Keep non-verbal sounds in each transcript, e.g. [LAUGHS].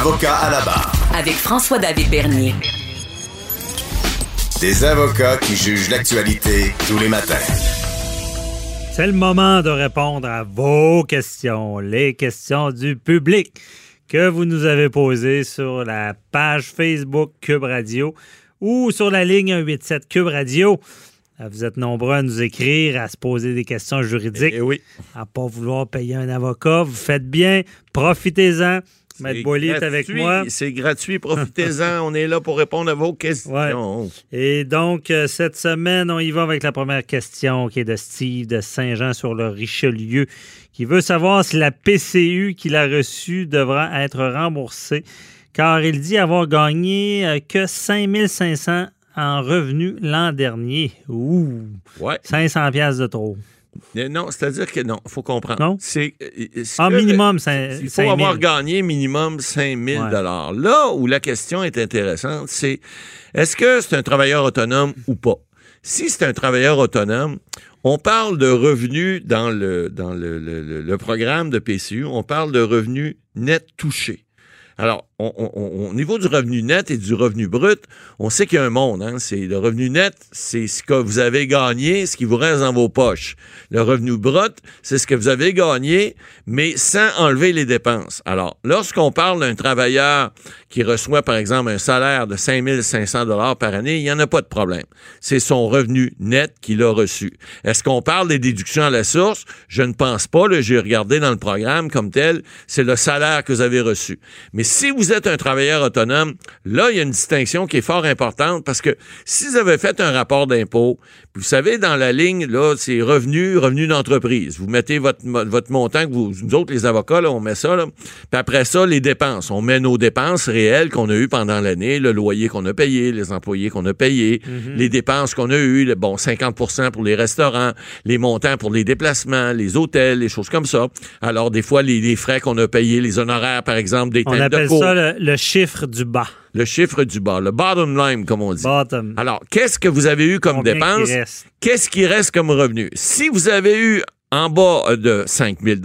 Avocat à la barre. Avec François-David Bernier. Des avocats qui jugent l'actualité tous les matins. C'est le moment de répondre à vos questions, les questions du public que vous nous avez posées sur la page Facebook Cube Radio ou sur la ligne 187 Cube Radio. Vous êtes nombreux à nous écrire, à se poser des questions juridiques, Eh oui. à pas vouloir payer un avocat. Vous faites bien, profitez-en. Maître C'est Boily est avec gratuit, moi. C'est gratuit, profitez-en. [LAUGHS] on est là pour répondre à vos questions. Et donc, euh, cette semaine, on y va avec la première question qui est de Steve de Saint-Jean sur le Richelieu, qui veut savoir si la PCU qu'il a reçue devra être remboursée, car il dit avoir gagné euh, que 5500 en revenus l'an dernier. Ouh! Ouais. 500 pièces de trop. Euh, Non, c'est-à-dire que non, il faut comprendre. Non? C'est, euh, ce En minimum, c'est Il faut avoir gagné minimum 5 000 Ouais. Là où la question est intéressante, c'est est-ce que c'est un travailleur autonome ou pas? Si c'est un travailleur autonome, on parle de revenus dans le, dans le, le- le- le programme de PCU, on parle de revenus nets touchés. Alors, on- au niveau du revenu net et du revenu brut, on sait qu'il y a un monde. Hein? C'est le revenu net, c'est ce que vous avez gagné, ce qui vous reste dans vos poches. Le revenu brut, c'est ce que vous avez gagné, mais sans enlever les dépenses. Alors, lorsqu'on parle d'un travailleur qui reçoit, par exemple, un salaire de 5500 dollars par année, il n'y en a pas de problème. C'est son revenu net qu'il a reçu. Est-ce qu'on parle des déductions à la source? Je ne pense pas. J'ai regardé dans le programme comme tel. C'est le salaire que vous avez reçu. Êtes un travailleur autonome, là, il y a une distinction qui est fort importante parce que si vous avez fait un rapport d'impôt, vous savez, dans la ligne, là, c'est revenus, revenus d'entreprise. Vous mettez votre, votre montant que vous, nous autres, les avocats, là, on met ça, là. Puis après ça, les dépenses. On met nos dépenses réelles qu'on a eues pendant l'année, le loyer qu'on a payé, les employés qu'on a payés, les dépenses qu'on a eues, le, bon, 50% pour les restaurants, les montants pour les déplacements, les hôtels, les choses comme ça. Alors, des fois, les, les frais qu'on a payés, les honoraires, par exemple, des On têtes de appelle cour. ça le, le chiffre du bas. Le chiffre du bas, le bottom line, comme on dit. Bottom. Alors, qu'est-ce que vous avez eu comme dépense? Qu'est-ce qui reste comme revenu? Si vous avez eu en bas euh, de 5 000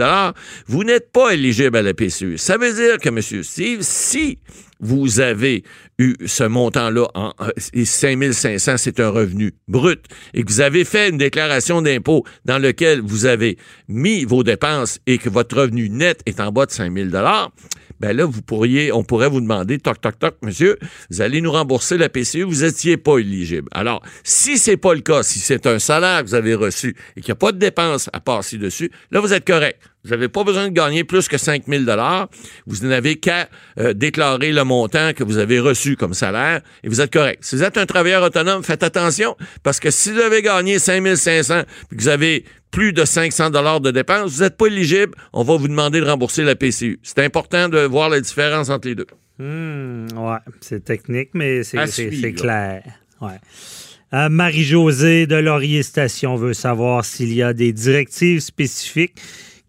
vous n'êtes pas éligible à la PCU. Ça veut dire que, M. Steve, si vous avez eu ce montant-là, en, euh, et 5 500, c'est un revenu brut, et que vous avez fait une déclaration d'impôt dans lequel vous avez mis vos dépenses et que votre revenu net est en bas de 5 000 ben là, vous pourriez, on pourrait vous demander, toc, toc, toc, monsieur, vous allez nous rembourser la PCU, vous étiez pas éligible. Alors, si c'est pas le cas, si c'est un salaire que vous avez reçu et qu'il n'y a pas de dépenses à passer dessus, là, vous êtes correct. Vous n'avez pas besoin de gagner plus que 5 000 Vous n'avez qu'à euh, déclarer le montant que vous avez reçu comme salaire et vous êtes correct. Si vous êtes un travailleur autonome, faites attention parce que si vous avez gagné 5 500 puis que vous avez plus de 500 dollars de dépenses, vous n'êtes pas éligible. On va vous demander de rembourser la PCU. C'est important de voir la différence entre les deux. Ouais, c'est technique, mais c'est clair. Ouais. Euh, Marie-Josée de Laurier Station veut savoir s'il y a des directives spécifiques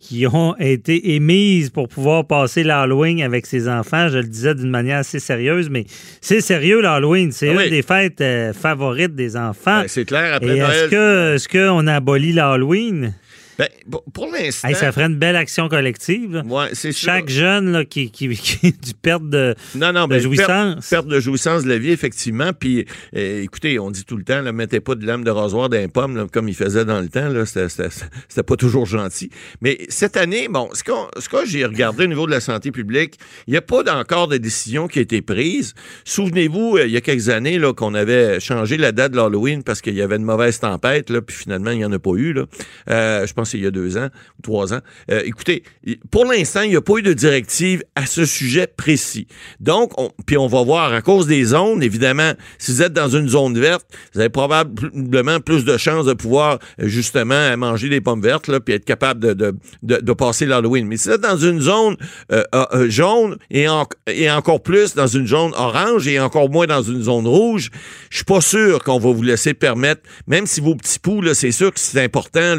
qui ont été émises pour pouvoir passer l'Halloween avec ses enfants. Je le disais d'une manière assez sérieuse, mais c'est sérieux l'Halloween. C'est Ah une des fêtes euh, favorites des enfants. Ben, c'est clair, après est-ce qu'on abolit l'Halloween? Ben, pour- l'instant, Hey, ça ferait une belle action collective. ouais, c'est sûr. Chaque jeune là, qui, qui, [LAUGHS] qui du perte de, Non, non, de ben, jouissance. Perte, perte de jouissance de la vie, effectivement. Puis, euh, écoutez, on dit tout le temps, là, mettez pas de lame de rasoir dans les pommes, là, comme il faisait dans le temps. Là, c'était, c'était- c'était pas toujours gentil. Mais cette année, bon, ce, qu'on- ce que j'ai regardé au niveau de la santé publique, il n'y a pas encore de décision qui a été prise. Souvenez-vous, euh, il y a quelques années, là, qu'on avait changé la date de l'Halloween parce qu'il y avait une mauvaise tempête, là, puis finalement, il n'y en a pas eu. Là. Euh, je pense il y a deux ans ou trois ans. Euh, écoutez, pour l'instant, il n'y a pas eu de directive à ce sujet précis. Donc, on, puis on va voir, à cause des zones, évidemment, si vous êtes dans une zone verte, vous avez probablement plus de chances de pouvoir, euh, justement, manger des pommes vertes, là, puis être capable de, de, de, passer l'Halloween. Mais si vous êtes dans une zone euh, jaune et, et encore plus dans une zone orange et encore moins dans une zone rouge, je suis pas sûr qu'on va vous laisser permettre, même si vos petits poux, c'est sûr que c'est important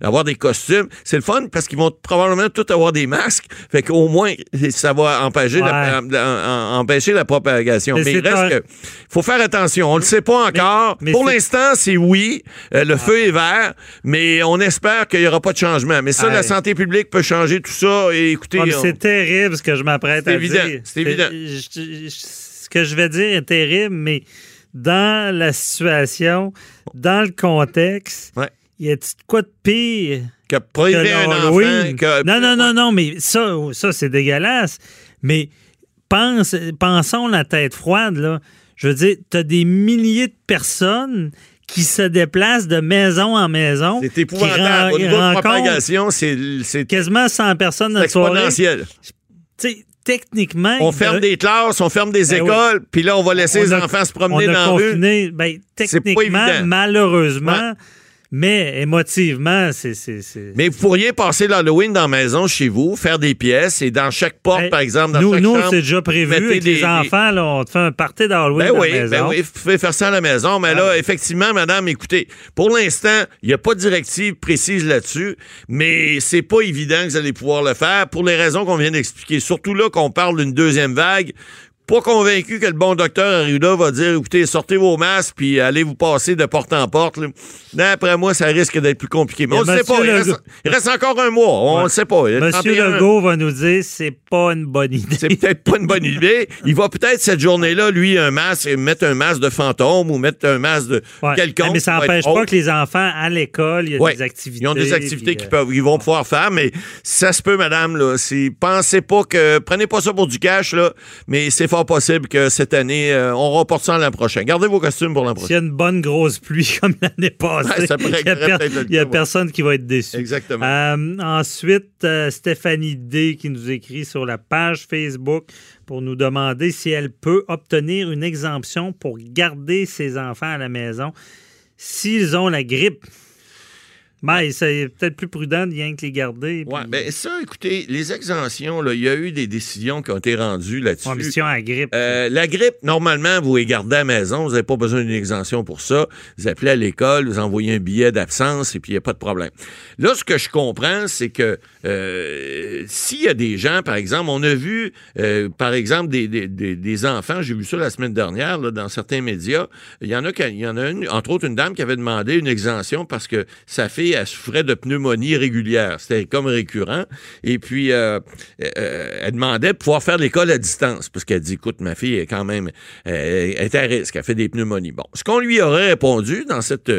d'avoir des costumes. C'est le fun parce qu'ils vont probablement tous avoir des masques. Fait qu'au moins, ça va empêcher, la, empêcher la propagation. Mais, il reste que faut faire attention. On le sait pas encore. Pour l'instant, c'est oui. Euh, le feu est vert, mais on espère qu'il y aura pas de changement. Mais ça, la santé publique peut changer tout ça. Et écoutez, c'est terrible ce que je m'apprête à dire. C'est évident. ce que je vais dire est terrible, mais dans la situation, dans le contexte, y a quoi de pire que prohiber un enfant Non, non, non, non, mais ça, ça c'est dégueulasse. Mais pense, pensons la tête froide, là. Je veux dire, tu as des milliers de personnes qui se déplacent de maison en maison. C'est épouvantable. Au niveau de propagation, c'est... Quasiment 100 personnes dans exponentiel. Tu sais, techniquement... On ferme des classes, on ferme des ben écoles, puis là, on va laisser les enfants se promener dans la rue. Ben, techniquement, malheureusement... Mais émotivement, c'est. Mais vous pourriez passer l'Halloween dans la maison chez vous, faire des pièces et dans chaque porte, par exemple, dans nous, chaque nous, c'est déjà prévu avec les enfants. Là, on te fait un party d'Halloween ben oui, la maison. Ben oui, vous pouvez faire ça à la maison. Mais là, effectivement, madame, écoutez, pour l'instant, il n'y a pas de directive précise là-dessus, mais c'est pas évident que vous allez pouvoir le faire pour les raisons qu'on vient d'expliquer. Surtout là qu'on parle d'une deuxième vague pas convaincu que le bon docteur Arruda va dire écoutez, sortez vos masques puis allez vous passer de porte en porte. D'après moi, ça risque d'être plus compliqué. Mais on ne sait pas. Il reste, encore un mois. On ne sait pas. Monsieur Legault va nous dire c'est pas une bonne idée. C'est peut-être pas une bonne idée. Il va peut-être cette journée-là, lui, un masque, mettre un masque de fantôme ou mettre un masque de quelqu'un. Mais ça n'empêche pas que les enfants à l'école, il y a des activités. Ils ont des activités qu'ils peuvent, ils vont pouvoir faire, mais ça se peut, madame. Là, pensez pas que prenez pas ça pour du cash là, mais c'est possible que cette année, euh, on reporte ça l'an prochain. Gardez vos costumes pour l'an prochain. S'il y a une bonne grosse pluie [LAUGHS] comme l'année passée, il n'y a, personne qui va être déçu. Exactement. Euh, ensuite, euh, Stéphanie D qui nous écrit sur la page Facebook pour nous demander si elle peut obtenir une exemption pour garder ses enfants à la maison s'ils ont la grippe. Mais c'est peut-être plus prudent de rien que les garder. Oui, bien ça, écoutez, les exemptions, il y a eu des décisions qui ont été rendues là-dessus. À la grippe. Euh, la grippe, normalement, vous les gardez à la maison, vous n'avez pas besoin d'une exemption pour ça. Vous appelez à l'école, vous envoyez un billet d'absence et puis il n'y a pas de problème. Là, ce que je comprends, c'est que euh, s'il y a des gens, par exemple, on a vu, euh, par exemple, des, des, des, enfants, j'ai vu ça la semaine dernière là, dans certains médias, il y en a, il y en a une, entre autres une dame qui avait demandé une exemption parce que sa fille elle souffrait de pneumonie régulière. C'était comme récurrent. Et puis, euh, euh, elle demandait de pouvoir faire l'école à distance. Parce qu'elle dit, écoute, ma fille est quand même, elle est à risque. Elle fait des pneumonies. Bon. Ce qu'on lui aurait répondu dans cette,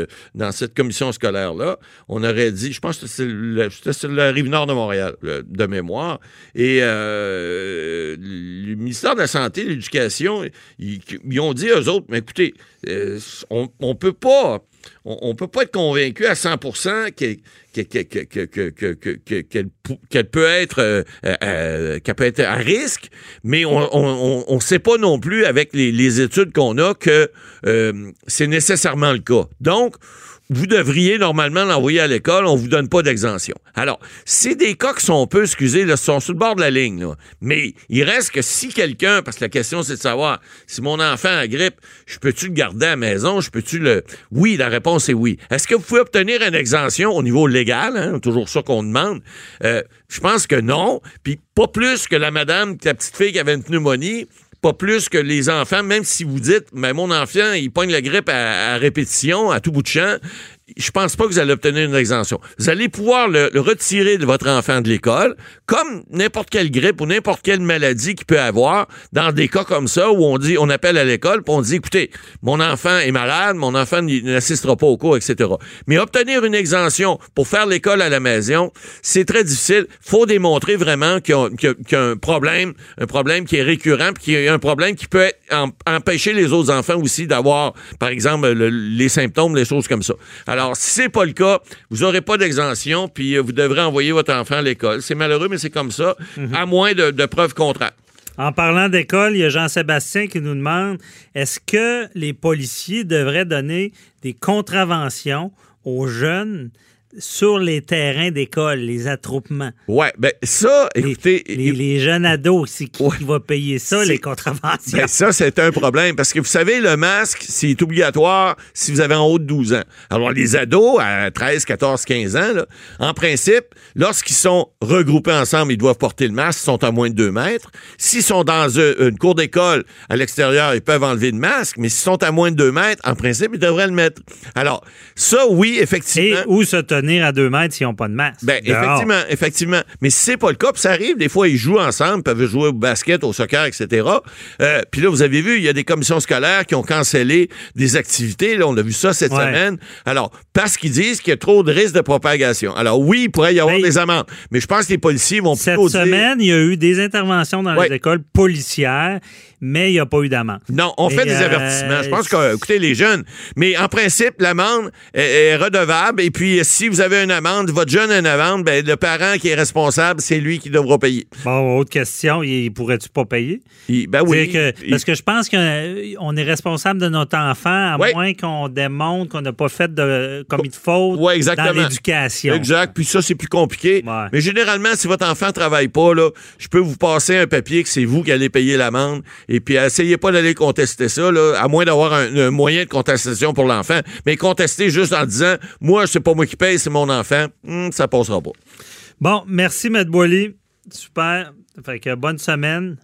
commission scolaire-là, on aurait dit, je pense que c'était la rive nord de Montréal, de mémoire. Et euh, le ministère de la Santé de l'Éducation, ils, ont dit, eux autres, mais écoutez, on ne peut pas on ne peut pas être convaincu à 100 qu'elle peut être euh, euh, qu'elle peut être à risque, mais on ne sait pas non plus avec les, études qu'on a que euh, c'est nécessairement le cas. Donc, vous devriez normalement l'envoyer à l'école, on vous donne pas d'exemption. Alors, c'est des cas qui sont peu, excusez, là, sont sur le bord de la ligne, mais il reste que si quelqu'un, parce que la question c'est de savoir si mon enfant a grippe, je peux-tu le garder à la maison, je peux-tu le... Oui, la réponse est oui. Est-ce que vous pouvez obtenir une exemption au niveau légal, hein, toujours ça qu'on demande? Euh, je pense que non, puis pas plus que la madame, la petite fille qui avait une pneumonie, pas plus que les enfants, même si vous dites, mais mon enfant, il pogne la grippe à, répétition, à tout bout de champ, je pense pas que vous allez obtenir une exemption. Vous allez pouvoir le, retirer de votre enfant de l'école, comme n'importe quelle grippe ou n'importe quelle maladie qu'il peut avoir, dans des cas comme ça où on dit, on appelle à l'école, puis on dit, écoutez, mon enfant est malade, mon enfant n'assistera pas au cours, etc. Mais obtenir une exemption pour faire l'école à la maison, c'est très difficile. Faut démontrer vraiment qu'il y, a un problème, un problème qui est récurrent, puis qu'il y a un problème qui peut empêcher les autres enfants aussi d'avoir, par exemple, les symptômes, les choses comme ça. Si c'est pas le cas, vous aurez pas d'exemption, puis euh, vous devrez envoyer votre enfant à l'école. C'est malheureux, mais c'est comme ça, Mhm. à moins de, de preuves contraires. En parlant d'école, il y a Jean-Sébastien qui nous demande est-ce que les policiers devraient donner des contraventions aux jeunes sur les terrains d'école, les attroupements? Ouais, ben ça, écoutez, les, les jeunes ados, c'est qui, Ouais. va payer ça, les contraventions? Ben, ça, c'est un problème parce que vous savez, le masque, c'est obligatoire si vous avez en haut de 12 ans. Alors, les ados à 13, 14, 15 ans, là, en principe, lorsqu'ils sont regroupés ensemble, ils doivent porter le masque, ils sont à moins de 2 mètres. S'ils sont dans euh, une cour d'école à l'extérieur, ils peuvent enlever le masque, mais s'ils sont à moins de 2 mètres, en principe, ils devraient le mettre. Alors, ça, oui, Et effectivement. où se tenir à deux mètres s'ils n'ont pas de masque? Ben, Dehors. effectivement, effectivement. Mais si c'est pas le cas, puis ça arrive, des fois, ils jouent ensemble, peuvent jouer au basket, au soccer, etc. Euh, puis là, vous avez vu, il y a des commissions scolaires qui ont cancellé des activités. Là, on a vu ça cette Ouais. semaine. Alors, parce qu'ils disent qu'il y a trop de risques de propagation. Alors, oui, il pourrait y avoir Ben, des amendes. Mais je pense que les policiers vont Cette plutôt dire- semaine, il y a eu des interventions dans Ouais. les écoles policières, mais il n'y a pas eu d'amende. Non, on fait des euh, avertissements. Je pense que, écoutez, les jeunes, mais en principe, l'amende est, est redevable. Et puis, si vous avez une amende, votre jeune a une amende, ben, le parent qui est responsable, c'est lui qui devra payer. Bon, autre question, il pourrait-tu pas payer? Il- ben oui. Que- Il- parce que je pense qu'on est responsable de notre enfant, à moins qu'on démontre qu'on n'a pas fait de commis de faute exactement. dans l'éducation. Exact. Puis ça, c'est plus compliqué. Ouais. Mais généralement, si votre enfant travaille pas, là, je peux vous passer un papier que c'est vous qui allez payer l'amende. Et puis, essayez pas d'aller contester ça, là, à moins d'avoir un, un moyen de contestation pour l'enfant. Mais contester juste en disant, moi, c'est pas moi qui paye, c'est mon enfant, hmm, ça passera pas. Bon, merci, M. Boily. Super. Fait que bonne semaine.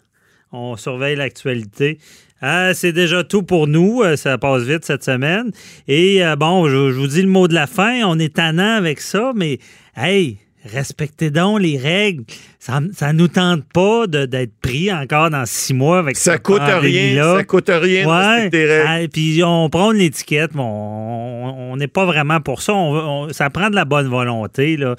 On surveille l'actualité. Euh, c'est déjà tout pour nous. Euh, Ça passe vite cette semaine. Et euh, bon, je, je vous dis le mot de la fin. On est tannant avec ça, mais hey, respectez donc les règles. Ça, ça nous tente pas d'être pris encore dans six mois avec Ça coûte rien, pandémie-là. ça coûte rien Ouais. règles. Puis on prend l'étiquette, mais on n'est pas vraiment pour ça. On, veut- on- ça prend de la bonne volonté. là.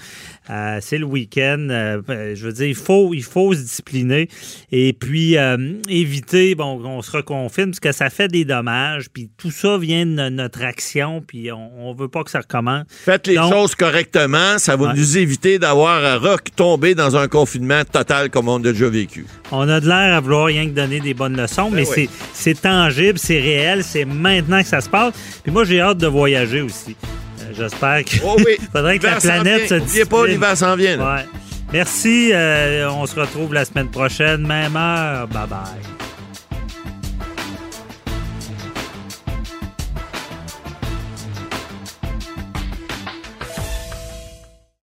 Euh, c'est le week-end. euh, euh, je veux dire, il faut, il faut se discipliner et puis euh, éviter bon, qu'on se reconfine parce que ça fait des dommages. Puis tout ça vient de notre action. Puis on, on veut pas que ça recommence. Faites les Donc- choses correctement, ça va Ouais. nous éviter d'avoir à retomber dans un confinement total comme on a déjà vécu. On a de l'air à vouloir rien que donner des bonnes leçons, mais Ben oui. c'est tangible, c'est réel, c'est maintenant que ça se passe. Puis moi, j'ai hâte de voyager aussi. Euh, J'espère que. Oh oui, [LAUGHS] faudrait que la planète se. N'oubliez pas, l'hiver s'en vient. Ouais. Merci. euh, on se retrouve la semaine prochaine, même heure. Bye bye.